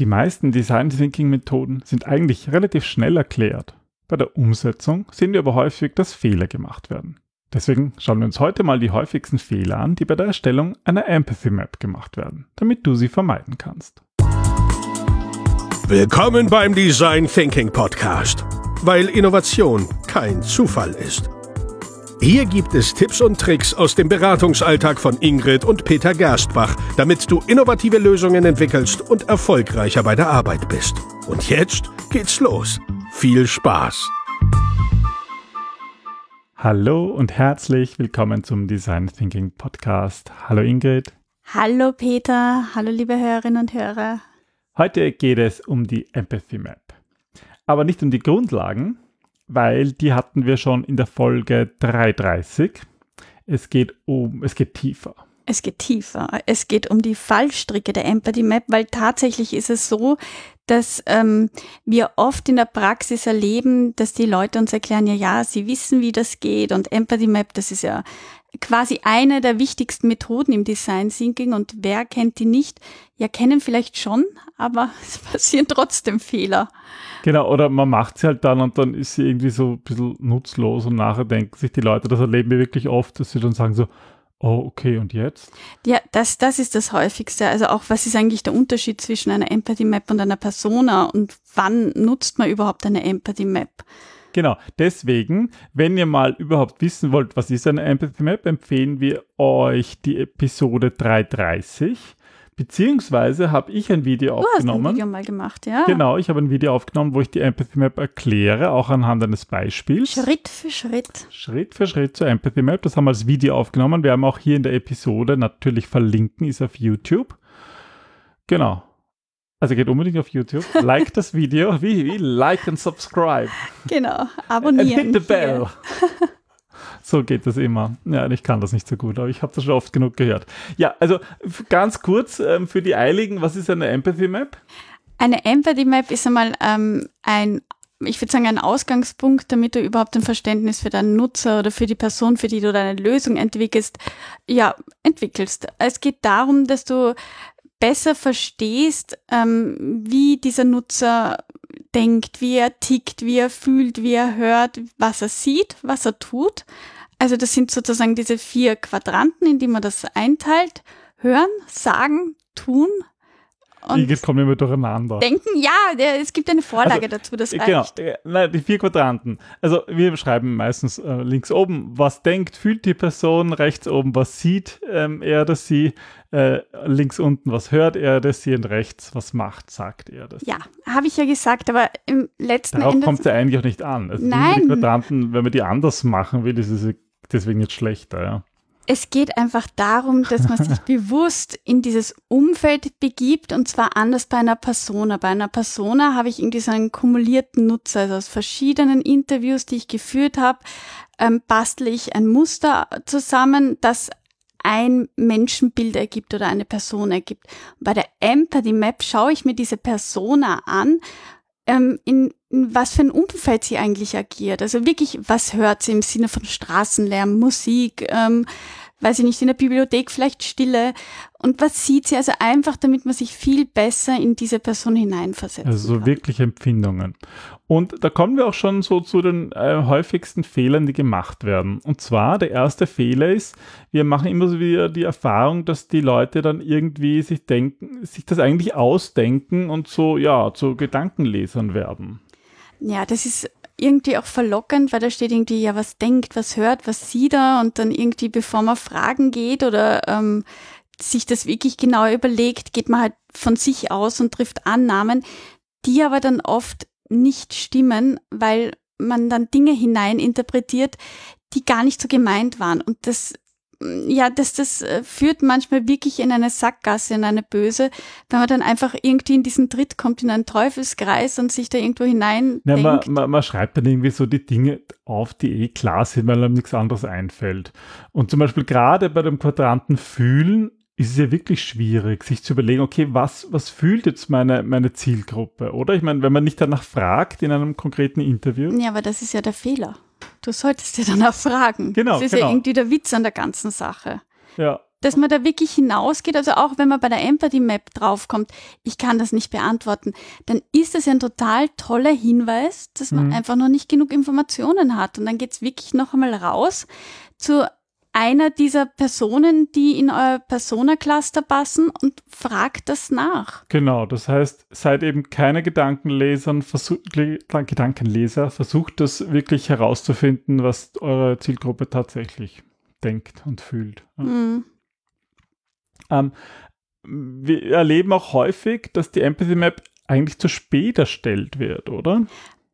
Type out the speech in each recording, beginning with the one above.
Die meisten Design Thinking Methoden sind eigentlich relativ schnell erklärt. Bei der Umsetzung sehen wir aber häufig, dass Fehler gemacht werden. Deswegen schauen wir uns heute mal die häufigsten Fehler an, die bei der Erstellung einer Empathy Map gemacht werden, damit du sie vermeiden kannst. Willkommen beim Design Thinking Podcast, weil Innovation kein Zufall ist. Hier gibt es Tipps und Tricks aus dem Beratungsalltag von Ingrid und Peter Gerstbach, damit du innovative Lösungen entwickelst und erfolgreicher bei der Arbeit bist. Und jetzt geht's los. Viel Spaß! Hallo und herzlich willkommen zum Design Thinking Podcast. Hallo Ingrid. Hallo Peter, hallo liebe Hörerinnen und Hörer. Heute geht es um die Empathy Map. Aber nicht um die Grundlagen, weil die hatten wir schon in der Folge 330. Es geht um, es geht tiefer. Es geht tiefer. Es geht um die Fallstricke der Empathy Map, weil tatsächlich ist es so, dass ähm, wir oft in der Praxis erleben, dass die Leute uns erklären, ja, ja, sie wissen, wie das geht und Empathy Map, das ist ja quasi eine der wichtigsten Methoden im Design Thinking und wer kennt die nicht? Ja, kennen vielleicht schon, aber es passieren trotzdem Fehler. Genau, oder man macht sie halt dann und dann ist sie irgendwie so ein bisschen nutzlos und nachher denken sich die Leute, das erleben wir wirklich oft, dass sie dann sagen so, oh, okay, und jetzt? Ja, das, das ist das häufigste. Also auch, was ist eigentlich der Unterschied zwischen einer Empathy Map und einer Persona und wann nutzt man überhaupt eine Empathy Map? Genau, deswegen, wenn ihr mal überhaupt wissen wollt, was ist eine Empathy Map, empfehlen wir euch die Episode 330. Beziehungsweise habe ich ein Video du aufgenommen. Hast ein Video mal gemacht, ja. Genau, ich habe ein Video aufgenommen, wo ich die Empathy Map erkläre, auch anhand eines Beispiels. Schritt für Schritt. Schritt für Schritt zur Empathy Map. Das haben wir als Video aufgenommen. Wir haben auch hier in der Episode natürlich verlinken, ist auf YouTube. Genau. Also geht unbedingt auf YouTube, like das Video, wie, wie like and subscribe. Genau, abonnieren. And hit the bell. so geht das immer. Ja, ich kann das nicht so gut, aber ich habe das schon oft genug gehört. Ja, also ganz kurz ähm, für die Eiligen, was ist eine Empathy Map? Eine Empathy Map ist einmal ähm, ein ich würde sagen, ein Ausgangspunkt, damit du überhaupt ein Verständnis für deinen Nutzer oder für die Person, für die du deine Lösung entwickelst, ja, entwickelst. Es geht darum, dass du besser verstehst, ähm, wie dieser Nutzer denkt, wie er tickt, wie er fühlt, wie er hört, was er sieht, was er tut. Also das sind sozusagen diese vier Quadranten, in die man das einteilt. Hören, sagen, tun, und Jetzt kommen immer durcheinander. Denken, ja, es gibt eine Vorlage also, dazu, das äh, Genau, äh, nein, die vier Quadranten. Also wir schreiben meistens äh, links oben, was denkt, fühlt die Person, rechts oben, was sieht ähm, er oder sie, äh, links unten, was hört er oder sie und rechts, was macht, sagt er das. Ja, habe ich ja gesagt, aber im letzten Darauf kommt es ja eigentlich auch nicht an. Also nein. Die Quadranten, wenn man die anders machen will, ist es deswegen jetzt schlechter, ja es geht einfach darum, dass man sich bewusst in dieses Umfeld begibt und zwar anders bei einer Persona. Bei einer Persona habe ich irgendwie so einen kumulierten Nutzer, also aus verschiedenen Interviews, die ich geführt habe, ähm, bastle ich ein Muster zusammen, das ein Menschenbild ergibt oder eine Person ergibt. Bei der Empathy Map schaue ich mir diese Persona an ähm, in was für ein Umfeld sie eigentlich agiert. Also wirklich, was hört sie im Sinne von Straßenlärm, Musik, ähm, weiß ich nicht, in der Bibliothek vielleicht Stille. Und was sieht sie? Also einfach, damit man sich viel besser in diese Person hineinversetzt. Also so wirklich Empfindungen. Und da kommen wir auch schon so zu den äh, häufigsten Fehlern, die gemacht werden. Und zwar, der erste Fehler ist, wir machen immer so wieder die Erfahrung, dass die Leute dann irgendwie sich denken, sich das eigentlich ausdenken und so, ja, zu Gedankenlesern werden. Ja, das ist irgendwie auch verlockend, weil da steht irgendwie, ja, was denkt, was hört, was sieht er und dann irgendwie, bevor man fragen geht oder ähm, sich das wirklich genau überlegt, geht man halt von sich aus und trifft Annahmen, die aber dann oft nicht stimmen, weil man dann Dinge hineininterpretiert, die gar nicht so gemeint waren. Und das ja, dass das äh, führt manchmal wirklich in eine Sackgasse, in eine böse, wenn man dann einfach irgendwie in diesen Tritt kommt, in einen Teufelskreis und sich da irgendwo hinein ja, man, man, man, schreibt dann irgendwie so die Dinge auf, die eh klar sind, weil einem nichts anderes einfällt. Und zum Beispiel gerade bei dem Quadranten fühlen ist es ja wirklich schwierig, sich zu überlegen, okay, was, was fühlt jetzt meine, meine Zielgruppe, oder? Ich meine, wenn man nicht danach fragt in einem konkreten Interview. Ja, aber das ist ja der Fehler. Du solltest dir danach fragen. Genau. Das ist genau. ja irgendwie der Witz an der ganzen Sache. Ja. dass man da wirklich hinausgeht, also auch wenn man bei der Empathy Map draufkommt, ich kann das nicht beantworten, dann ist das ja ein total toller Hinweis, dass man Mhm. einfach noch nicht genug Informationen hat. Und dann geht's wirklich noch einmal raus zu einer dieser Personen, die in euer Persona-Cluster passen und fragt das nach. Genau, das heißt, seid eben keine Gedankenlesern, versuch, Le- Gedankenleser, versucht das wirklich herauszufinden, was eure Zielgruppe tatsächlich denkt und fühlt. Ja. Hm. Ähm, wir erleben auch häufig, dass die Empathy Map eigentlich zu spät erstellt wird, oder?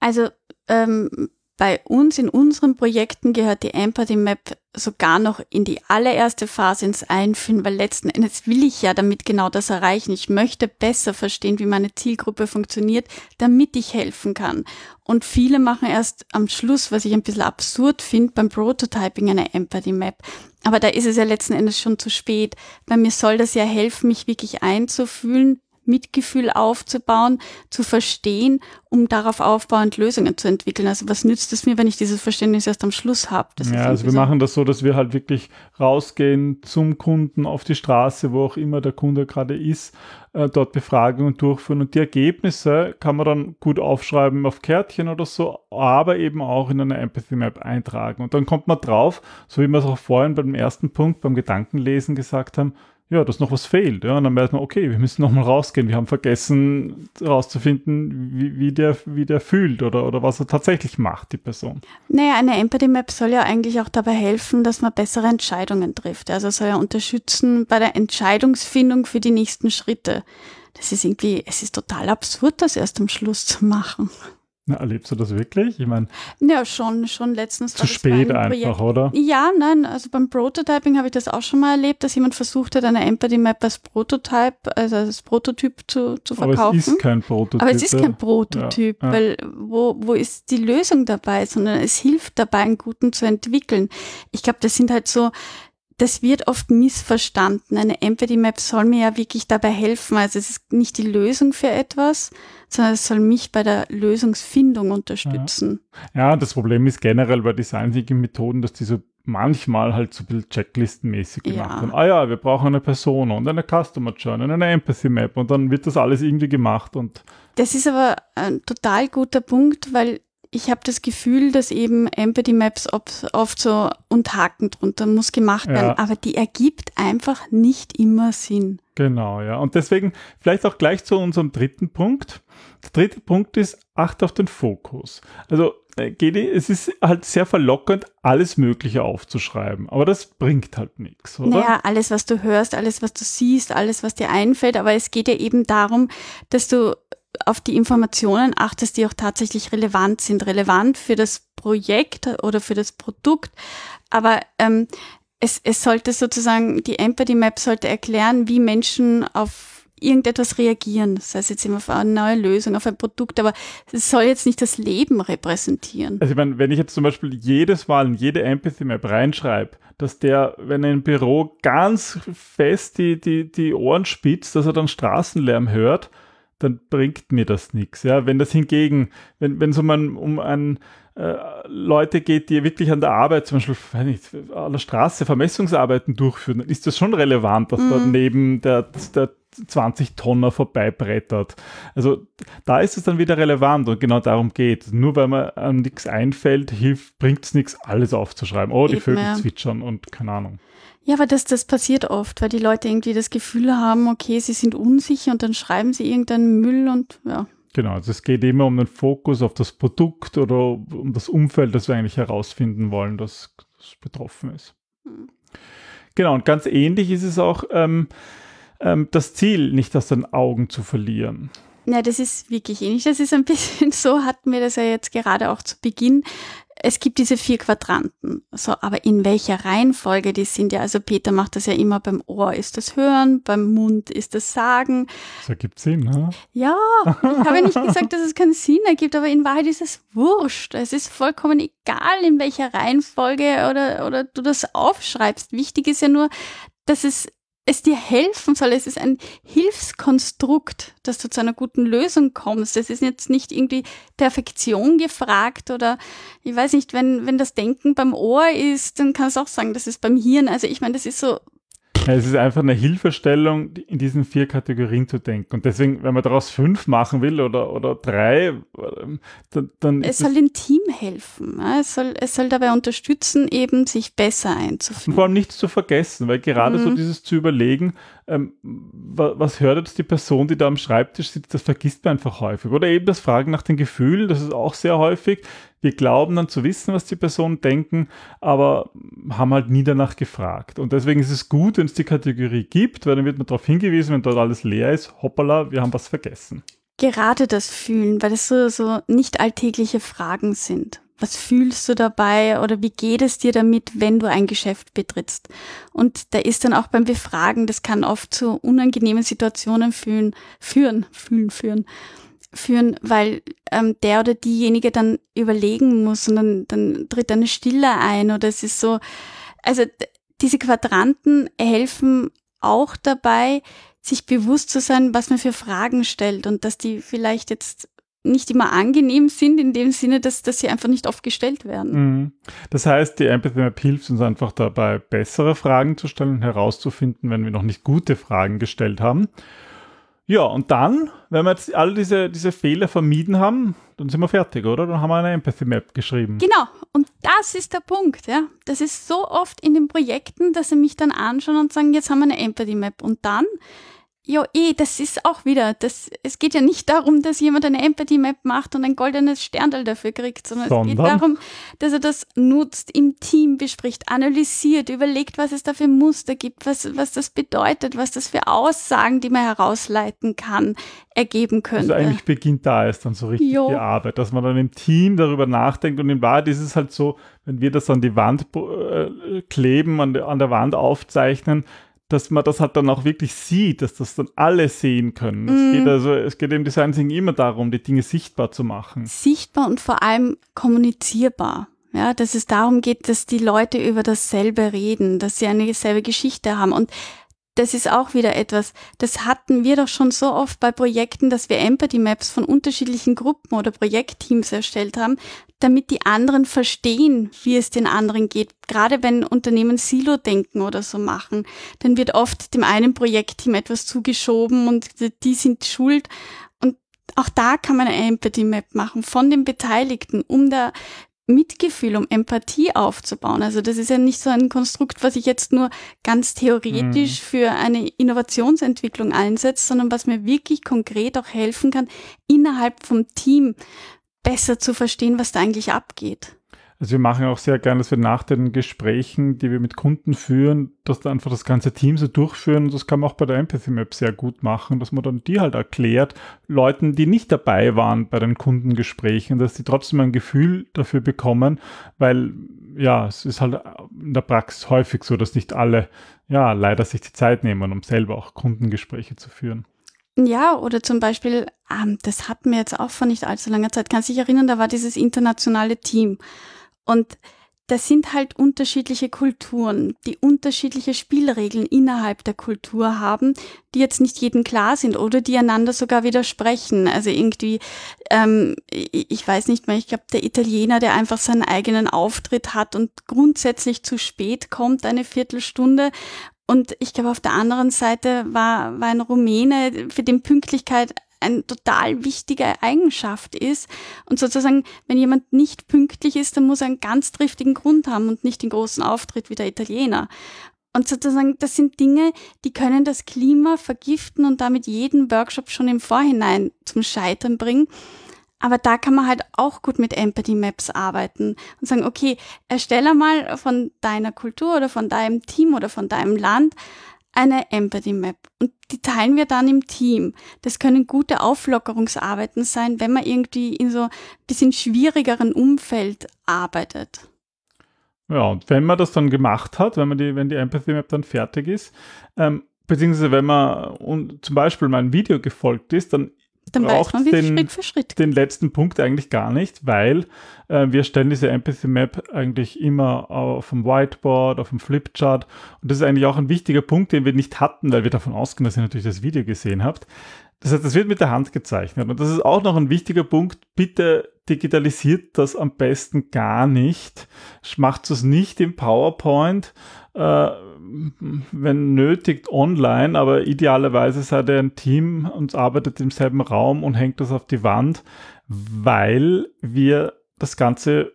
Also ähm, bei uns in unseren Projekten gehört die Empathy Map sogar noch in die allererste Phase ins Einführen, weil letzten Endes will ich ja damit genau das erreichen. Ich möchte besser verstehen, wie meine Zielgruppe funktioniert, damit ich helfen kann. Und viele machen erst am Schluss, was ich ein bisschen absurd finde, beim Prototyping eine Empathy Map. Aber da ist es ja letzten Endes schon zu spät. Bei mir soll das ja helfen, mich wirklich einzufühlen, Mitgefühl aufzubauen, zu verstehen, um darauf aufbauend Lösungen zu entwickeln. Also was nützt es mir, wenn ich dieses Verständnis erst am Schluss habe? Ja, also wir so- machen das so, dass wir halt wirklich rausgehen zum Kunden auf die Straße, wo auch immer der Kunde gerade ist, äh, dort Befragungen durchführen und die Ergebnisse kann man dann gut aufschreiben auf Kärtchen oder so, aber eben auch in eine Empathy Map eintragen. Und dann kommt man drauf, so wie wir es auch vorhin beim ersten Punkt, beim Gedankenlesen gesagt haben, ja, dass noch was fehlt. Ja, und dann merkt man, okay, wir müssen nochmal rausgehen. Wir haben vergessen herauszufinden, wie, wie, der, wie der fühlt oder, oder was er tatsächlich macht, die Person. Naja, eine Empathy Map soll ja eigentlich auch dabei helfen, dass man bessere Entscheidungen trifft. Also soll ja unterstützen bei der Entscheidungsfindung für die nächsten Schritte. Das ist irgendwie, es ist total absurd, das erst am Schluss zu machen. Na, erlebst du das wirklich? Ich meine, Ja, schon, schon letztens. zu spät einem einfach, Projekt. oder? Ja, nein, also beim Prototyping habe ich das auch schon mal erlebt, dass jemand versucht hat, eine Empathy Map als Prototype, also als Prototyp zu, zu Aber verkaufen. es ist kein Prototyp. Aber es ist kein Prototyp, Ja, ja. weil wo, wo ist die Lösung dabei, sondern es hilft dabei, einen guten zu entwickeln. Ich glaube, das sind halt so, das wird oft missverstanden. Eine Empathy Map soll mir ja wirklich dabei helfen. Also es ist nicht die Lösung für etwas, sondern es soll mich bei der Lösungsfindung unterstützen. Ja, das Problem ist generell bei Design Thinking Methoden, dass die so manchmal halt so ein bisschen checklistenmäßig gemacht Ja. werden. Ah ja, wir brauchen eine Persona und eine Customer Journey und eine Empathy Map und dann wird das alles irgendwie gemacht und Das ist aber ein total guter Punkt, weil ich habe das Gefühl, dass eben Empathy Maps oft, so und Haken drunter muss gemacht werden, Ja. aber die ergibt einfach nicht immer Sinn. Genau, ja. Und deswegen vielleicht auch gleich zu unserem dritten Punkt. Der dritte Punkt ist, acht auf den Fokus. Also, äh, Gedi, es ist halt sehr verlockend, alles Mögliche aufzuschreiben, aber das bringt halt nichts, oder? Naja, alles, was du hörst, alles, was du siehst, alles, was dir einfällt, aber es geht ja eben darum, dass du auf die Informationen achtest, die auch tatsächlich relevant sind, relevant für das Projekt oder für das Produkt. Aber ähm, es, es sollte sozusagen, die Empathy Map sollte erklären, wie Menschen auf irgendetwas reagieren. Das heißt jetzt immer auf eine neue Lösung, auf ein Produkt, aber es soll jetzt nicht das Leben repräsentieren. Also ich meine, wenn ich jetzt zum Beispiel jedes Mal in jede Empathy Map reinschreibe, dass der, wenn er im Büro ganz fest die, die, die Ohren spitzt, dass er dann Straßenlärm hört, dann bringt mir das nichts. Ja? Wenn das hingegen, wenn wenn es um ein, um ein äh, Leute geht, die wirklich an der Arbeit, zum Beispiel weiß nicht, an der Straße Vermessungsarbeiten durchführen, dann ist das schon relevant, dass da Mhm. neben der, der 20 Tonner vorbeibrettert. Also da ist es dann wieder relevant und genau darum geht. Nur weil man an nichts einfällt, hilft, bringt es nichts, alles aufzuschreiben. Oh, die Eben, Vögel zwitschern und keine Ahnung. Ja, aber das, das passiert oft, weil die Leute irgendwie das Gefühl haben, okay, sie sind unsicher und dann schreiben sie irgendeinen Müll und ja. Genau, also es geht immer um den Fokus auf das Produkt oder um das Umfeld, das wir eigentlich herausfinden wollen, das, das betroffen ist. Hm. Genau, und ganz ähnlich ist es auch ähm, ähm, das Ziel, nicht aus den Augen zu verlieren. Ja, das ist wirklich ähnlich. Das ist ein bisschen so, hatten wir das ja jetzt gerade auch zu Beginn. Es gibt diese vier Quadranten. So, aber in welcher Reihenfolge die sind ja, also Peter macht das ja immer beim Ohr ist das Hören, beim Mund ist das Sagen. Das ergibt Sinn, ne? Ja, ich habe ja nicht gesagt, dass es keinen Sinn ergibt, aber in Wahrheit ist es wurscht. Es ist vollkommen egal, in welcher Reihenfolge oder, oder du das aufschreibst. Wichtig ist ja nur, dass es, es dir helfen soll. Es ist ein Hilfskonstrukt, dass du zu einer guten Lösung kommst. Es ist jetzt nicht irgendwie Perfektion gefragt oder ich weiß nicht, wenn, wenn das Denken beim Ohr ist, dann kannst du auch sagen, das ist beim Hirn. Also ich meine, das ist so, Ja, es ist einfach eine Hilfestellung, in diesen vier Kategorien zu denken. Und deswegen, wenn man daraus fünf machen will oder, oder drei, ähm, dann, dann es soll dem Team helfen. Es soll, es soll dabei unterstützen, eben sich besser einzufinden. vor allem nichts zu vergessen, weil gerade mhm. so dieses zu überlegen, ähm, was hört jetzt die Person, die da am Schreibtisch sitzt, das vergisst man einfach häufig. Oder eben das Fragen nach den Gefühlen, das ist auch sehr häufig. Wir glauben dann zu wissen, was die Personen denken, aber haben halt nie danach gefragt. Und deswegen ist es gut, wenn es die Kategorie gibt, weil dann wird man darauf hingewiesen, wenn dort alles leer ist, hoppala, wir haben was vergessen. Gerade das Fühlen, weil es so, so nicht alltägliche Fragen sind was fühlst du dabei oder wie geht es dir damit, wenn du ein Geschäft betrittst? Und da ist dann auch beim Befragen, das kann oft zu unangenehmen Situationen führen, führen, fühlen, führen, führen, weil ähm, der oder diejenige dann überlegen muss und dann, dann tritt eine Stille ein oder es ist so, also diese Quadranten helfen auch dabei, sich bewusst zu sein, was man für Fragen stellt und dass die vielleicht jetzt nicht immer angenehm sind, in dem Sinne, dass, dass sie einfach nicht oft gestellt werden. Mhm. Das heißt, die Empathy Map hilft uns einfach dabei, bessere Fragen zu stellen und herauszufinden, wenn wir noch nicht gute Fragen gestellt haben. Ja, und dann, wenn wir jetzt all diese, diese Fehler vermieden haben, dann sind wir fertig, oder? Dann haben wir eine Empathy Map geschrieben. Genau, und das ist der Punkt, ja. Das ist so oft in den Projekten, dass sie mich dann anschauen und sagen, jetzt haben wir eine Empathy Map. Und dann ja, eh, das ist auch wieder, das, es geht ja nicht darum, dass jemand eine Empathy Map macht und ein goldenes Sterndal dafür kriegt, sondern, sondern, es geht darum, dass er das nutzt, im Team bespricht, analysiert, überlegt, was es da für Muster gibt, was, was das bedeutet, was das für Aussagen, die man herausleiten kann, ergeben könnte. Also eigentlich beginnt da erst dann so richtig jo. die Arbeit, dass man dann im Team darüber nachdenkt und in Wahrheit ist es halt so, wenn wir das an die Wand äh, kleben, an, an der Wand aufzeichnen, dass man das halt dann auch wirklich sieht, dass das dann alle sehen können. Mm. Es, mhm. geht also, es geht im Design Thinking immer darum, die Dinge sichtbar zu machen. Sichtbar und vor allem kommunizierbar. Ja, dass es darum geht, dass die Leute über dasselbe reden, dass sie eine selbe Geschichte haben. Und das ist auch wieder etwas, das hatten wir doch schon so oft bei Projekten, dass wir Empathy Maps von unterschiedlichen Gruppen oder Projektteams erstellt haben, damit die anderen verstehen, wie es den anderen geht. Gerade wenn Unternehmen Silo-Denken oder so machen, dann wird oft dem einen Projektteam etwas zugeschoben und die sind schuld. Und auch da kann man eine Empathy Map machen von den Beteiligten, um da Mitgefühl, um Empathie aufzubauen. Also das ist ja nicht so ein Konstrukt, was ich jetzt nur ganz theoretisch mhm. für eine Innovationsentwicklung einsetze, sondern was mir wirklich konkret auch helfen kann, innerhalb vom Team besser zu verstehen, was da eigentlich abgeht. Also wir machen auch sehr gerne, dass wir nach den Gesprächen, die wir mit Kunden führen, dass da einfach das ganze Team so durchführen. Das kann man auch bei der Empathy Map sehr gut machen, dass man dann die halt erklärt, Leuten, die nicht dabei waren bei den Kundengesprächen, dass die trotzdem ein Gefühl dafür bekommen, weil ja, es ist halt in der Praxis häufig so, dass nicht alle ja leider sich die Zeit nehmen, um selber auch Kundengespräche zu führen. Ja, oder zum Beispiel, ähm, das hatten wir jetzt auch vor nicht allzu langer Zeit. Kannst du dich erinnern, da war dieses internationale Team. Und das sind halt unterschiedliche Kulturen, die unterschiedliche Spielregeln innerhalb der Kultur haben, die jetzt nicht jedem klar sind oder die einander sogar widersprechen. Also irgendwie, ähm, ich weiß nicht mehr, ich glaube, der Italiener, der einfach seinen eigenen Auftritt hat und grundsätzlich zu spät kommt, eine Viertelstunde. Und ich glaube, auf der anderen Seite war, war ein Rumäne, für den Pünktlichkeit eine total wichtige Eigenschaft ist. Und sozusagen, wenn jemand nicht pünktlich ist, dann muss er einen ganz triftigen Grund haben und nicht den großen Auftritt wie der Italiener. Und sozusagen, das sind Dinge, die können das Klima vergiften und damit jeden Workshop schon im Vorhinein zum Scheitern bringen. Aber da kann man halt auch gut mit Empathy Maps arbeiten und sagen, okay, erstelle mal von deiner Kultur oder von deinem Team oder von deinem Land eine Empathy Map und die teilen wir dann im Team. Das können gute Auflockerungsarbeiten sein, wenn man irgendwie in so ein bisschen schwierigeren Umfeld arbeitet. Ja, und wenn man das dann gemacht hat, wenn man die, wenn die Empathy Map dann fertig ist, ähm, beziehungsweise wenn man und zum Beispiel mein Video gefolgt ist, dann dann braucht man den, Schritt für Schritt. den letzten Punkt eigentlich gar nicht, weil äh, wir stellen diese Empathy Map eigentlich immer auf dem Whiteboard, auf dem Flipchart. Und das ist eigentlich auch ein wichtiger Punkt, den wir nicht hatten, weil wir davon ausgehen, dass ihr natürlich das Video gesehen habt. Das heißt, das wird mit der Hand gezeichnet. Und das ist auch noch ein wichtiger Punkt. Bitte digitalisiert das am besten gar nicht. Macht es nicht im PowerPoint, äh, wenn nötig online, aber idealerweise seid ihr ein Team und arbeitet im selben Raum und hängt das auf die Wand, weil wir das Ganze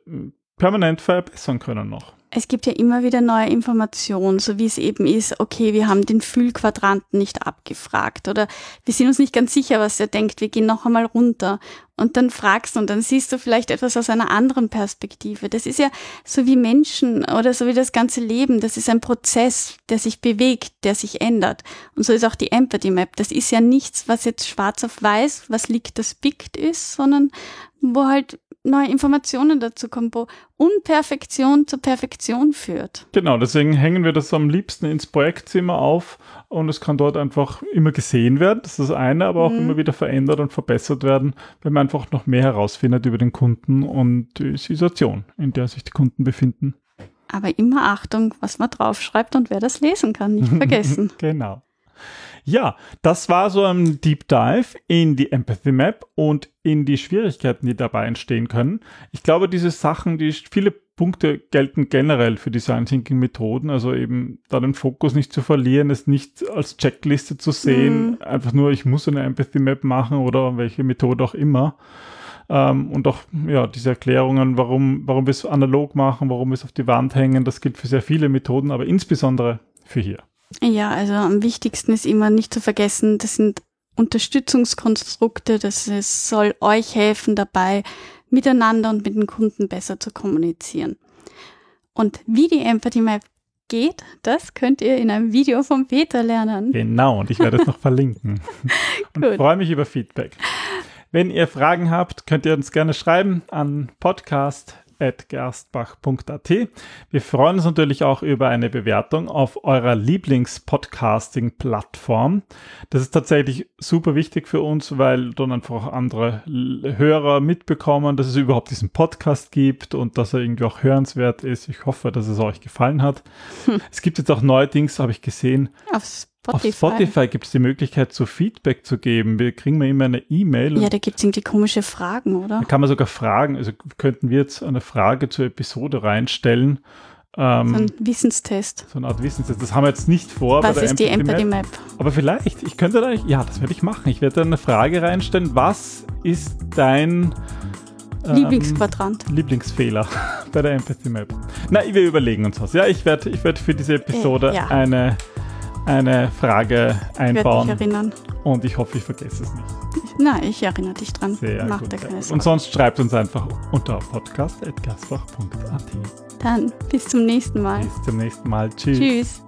permanent verbessern können noch es gibt ja immer wieder neue Informationen, so wie es eben ist, okay, wir haben den Füllquadranten nicht abgefragt oder wir sind uns nicht ganz sicher, was er denkt, wir gehen noch einmal runter und dann fragst du und dann siehst du vielleicht etwas aus einer anderen Perspektive. Das ist ja so wie Menschen oder so wie das ganze Leben, das ist ein Prozess, der sich bewegt, der sich ändert. Und so ist auch die Empathy Map. Das ist ja nichts, was jetzt schwarz auf weiß, was liegt, das biegt ist, sondern wo halt neue Informationen dazu kommen, wo Unperfektion zur Perfektion führt. Genau, deswegen hängen wir das am liebsten ins Projektzimmer auf und es kann dort einfach immer gesehen werden, das ist das eine, aber auch mhm. immer wieder verändert und verbessert werden, wenn man einfach noch mehr herausfindet über den Kunden und die Situation, in der sich die Kunden befinden. Aber immer Achtung, was man draufschreibt und wer das lesen kann, nicht vergessen. genau. Ja, das war so ein Deep Dive in die Empathy Map und in die Schwierigkeiten, die dabei entstehen können. Ich glaube, diese Sachen, die viele Punkte gelten generell für Design Thinking Methoden, also eben da den Fokus nicht zu verlieren, es nicht als Checkliste zu sehen, mhm. einfach nur, ich muss eine Empathy Map machen oder welche Methode auch immer. Ähm, und auch ja, diese Erklärungen, warum, warum wir es analog machen, warum wir es auf die Wand hängen, das gilt für sehr viele Methoden, aber insbesondere für hier. Ja, also am wichtigsten ist immer nicht zu vergessen, das sind Unterstützungskonstrukte, das ist, soll euch helfen dabei, miteinander und mit den Kunden besser zu kommunizieren. Und wie die Empathy Map geht, das könnt ihr in einem Video von Peter lernen. Genau, und ich werde es noch verlinken. Und freue mich über Feedback. Wenn ihr Fragen habt, könnt ihr uns gerne schreiben an podcast gerstbach.at. Wir freuen uns natürlich auch über eine Bewertung auf eurer Lieblings-Podcasting-Plattform. Das ist tatsächlich super wichtig für uns, weil dann einfach auch andere Hörer mitbekommen, dass es überhaupt diesen Podcast gibt und dass er irgendwie auch hörenswert ist. Ich hoffe, dass es euch gefallen hat. Hm. Es gibt jetzt auch Neuerdings, habe ich gesehen. Aufs Spotify. Auf Spotify gibt es die Möglichkeit, so Feedback zu geben. Wir kriegen wir immer eine E-Mail. Ja, da gibt es irgendwie komische Fragen, oder? Da kann man sogar Fragen, also könnten wir jetzt eine Frage zur Episode reinstellen. Ähm, so ein Wissenstest. So eine Art Wissenstest. Das haben wir jetzt nicht vor. Was ist die Empathy Map? Aber vielleicht, ich könnte da, ja, das werde ich machen. Ich werde da eine Frage reinstellen. Was ist dein ähm, Lieblingsquadrant. Lieblingsfehler bei der Empathy Map. Na, wir überlegen uns was. Ja, ich werde ich werd für diese Episode äh, ja. eine eine Frage einbauen. Ich erinnern. Und ich hoffe, ich vergesse es nicht. Nein, ich erinnere dich dran. Sehr Mach gut. Und sonst schreibt uns einfach unter podcast.gasbach.at. Dann bis zum nächsten Mal. Bis zum nächsten Mal. Tschüss. Tschüss.